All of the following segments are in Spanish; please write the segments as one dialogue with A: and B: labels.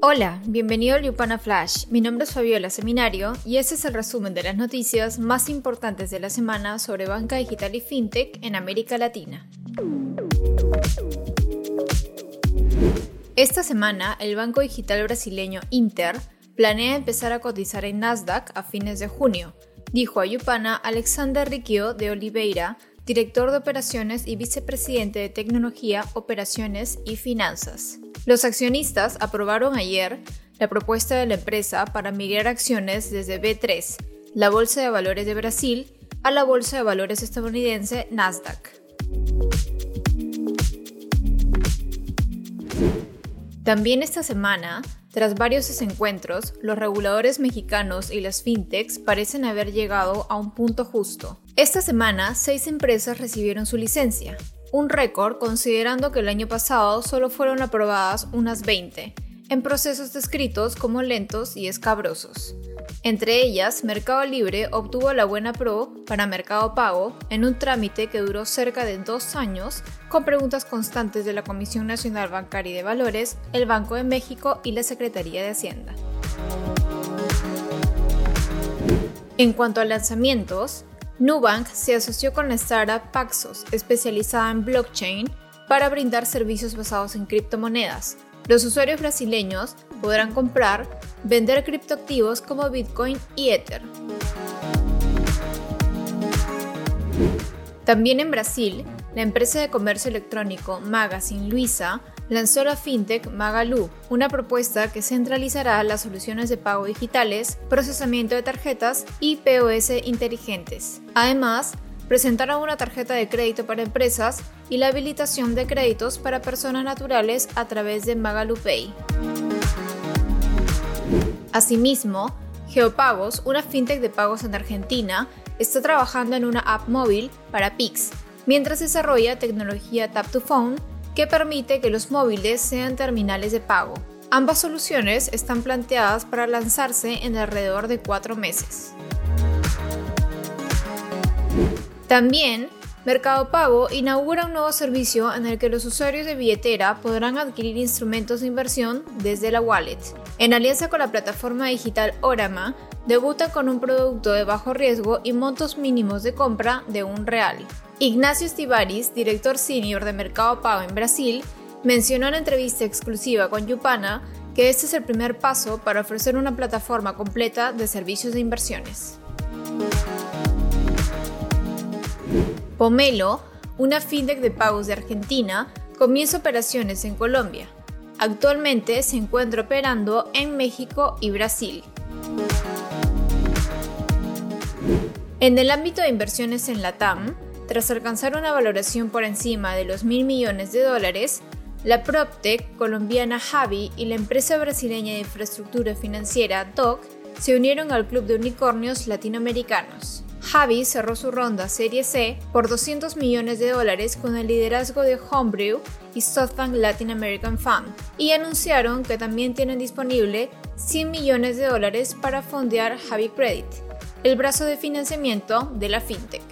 A: Hola, bienvenido al Yupana Flash. Mi nombre es Fabiola Seminario y este es el resumen de las noticias más importantes de la semana sobre banca digital y fintech en América Latina. Esta semana, el banco digital brasileño Inter planea empezar a cotizar en Nasdaq a fines de junio, dijo a Yupana Alexander Riquio de Oliveira, director de operaciones y vicepresidente de tecnología, operaciones y finanzas. Los accionistas aprobaron ayer la propuesta de la empresa para migrar acciones desde B3, la Bolsa de Valores de Brasil, a la Bolsa de Valores estadounidense Nasdaq. También esta semana, tras varios desencuentros, los reguladores mexicanos y las fintechs parecen haber llegado a un punto justo. Esta semana, seis empresas recibieron su licencia, un récord considerando que el año pasado solo fueron aprobadas unas 20, en procesos descritos como lentos y escabrosos. Entre ellas, Mercado Libre obtuvo la buena pro para Mercado Pago en un trámite que duró cerca de dos años con preguntas constantes de la Comisión Nacional Bancaria y de Valores, el Banco de México y la Secretaría de Hacienda. En cuanto a lanzamientos, Nubank se asoció con la startup Paxos, especializada en blockchain, para brindar servicios basados en criptomonedas. Los usuarios brasileños podrán comprar, vender criptoactivos como Bitcoin y Ether. También en Brasil, la empresa de comercio electrónico Magazine Luiza lanzó la fintech Magalu, una propuesta que centralizará las soluciones de pago digitales, procesamiento de tarjetas y POS inteligentes. Además, presentaron una tarjeta de crédito para empresas y la habilitación de créditos para personas naturales a través de Magalu Pay. Asimismo, Geopagos, una fintech de pagos en Argentina, está trabajando en una app móvil para Pix, mientras desarrolla tecnología Tap to Phone que permite que los móviles sean terminales de pago. Ambas soluciones están planteadas para lanzarse en alrededor de cuatro meses. También, Mercado Pago inaugura un nuevo servicio en el que los usuarios de billetera podrán adquirir instrumentos de inversión desde la wallet. En alianza con la plataforma digital Orama, debuta con un producto de bajo riesgo y montos mínimos de compra de un real. Ignacio Estivaris, director senior de Mercado Pago en Brasil, mencionó en entrevista exclusiva con Yupana que este es el primer paso para ofrecer una plataforma completa de servicios de inversiones. Pomelo, una fintech de pagos de Argentina, comienza operaciones en Colombia. Actualmente se encuentra operando en México y Brasil. En el ámbito de inversiones en la TAM, tras alcanzar una valoración por encima de los mil millones de dólares, la PropTech colombiana Javi y la empresa brasileña de infraestructura financiera DOC se unieron al club de unicornios latinoamericanos. Javi cerró su ronda Serie C por 200 millones de dólares con el liderazgo de Homebrew y SoftBank Latin American Fund y anunciaron que también tienen disponible 100 millones de dólares para fondear Javi Credit, el brazo de financiamiento de la fintech.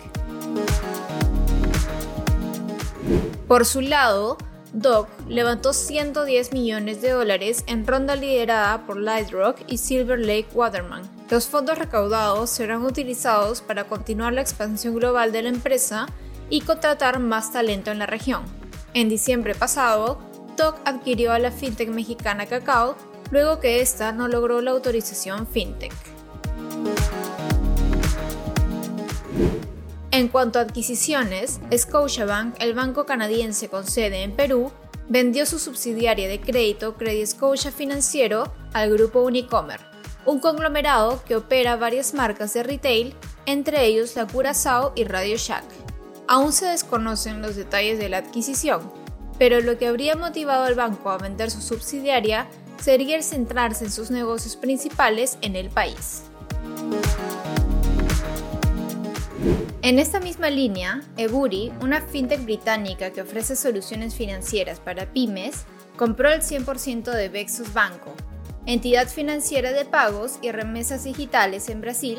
A: Por su lado, Doc levantó 110 millones de dólares en ronda liderada por Lightrock y Silver Lake Waterman. Los fondos recaudados serán utilizados para continuar la expansión global de la empresa y contratar más talento en la región. En diciembre pasado, Doc adquirió a la fintech mexicana Cacao luego que ésta no logró la autorización fintech. En cuanto a adquisiciones, Scotiabank, el banco canadiense con sede en Perú, vendió su subsidiaria de crédito Credit Scotia Financiero al grupo Unicomer, un conglomerado que opera varias marcas de retail, entre ellos la Curaçao y Radio Shack. Aún se desconocen los detalles de la adquisición, pero lo que habría motivado al banco a vender su subsidiaria sería el centrarse en sus negocios principales en el país. En esta misma línea, Eburi, una fintech británica que ofrece soluciones financieras para pymes, compró el 100% de Vexus Banco, entidad financiera de pagos y remesas digitales en Brasil,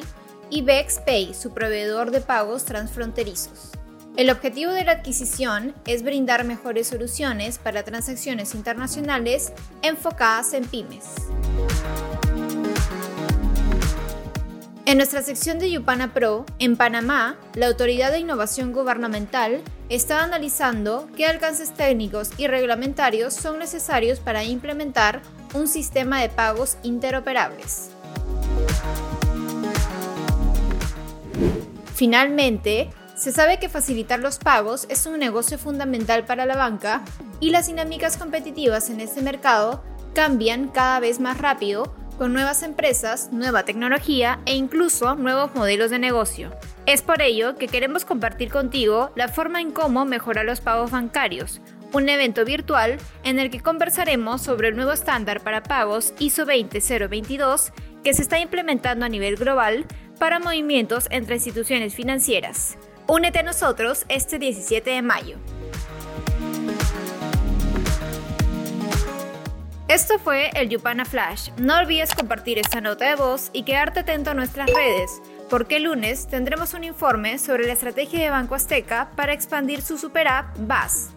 A: y VexPay, su proveedor de pagos transfronterizos. El objetivo de la adquisición es brindar mejores soluciones para transacciones internacionales enfocadas en pymes. En nuestra sección de Yupana Pro, en Panamá, la Autoridad de Innovación Gubernamental está analizando qué alcances técnicos y reglamentarios son necesarios para implementar un sistema de pagos interoperables. Finalmente, se sabe que facilitar los pagos es un negocio fundamental para la banca y las dinámicas competitivas en este mercado cambian cada vez más rápido con nuevas empresas, nueva tecnología e incluso nuevos modelos de negocio. Es por ello que queremos compartir contigo la forma en cómo mejorar los pagos bancarios, un evento virtual en el que conversaremos sobre el nuevo estándar para pagos ISO 20022 que se está implementando a nivel global para movimientos entre instituciones financieras. Únete a nosotros este 17 de mayo. Esto fue el Yupana Flash. No olvides compartir esta nota de voz y quedarte atento a nuestras redes, porque el lunes tendremos un informe sobre la estrategia de Banco Azteca para expandir su super app BAS.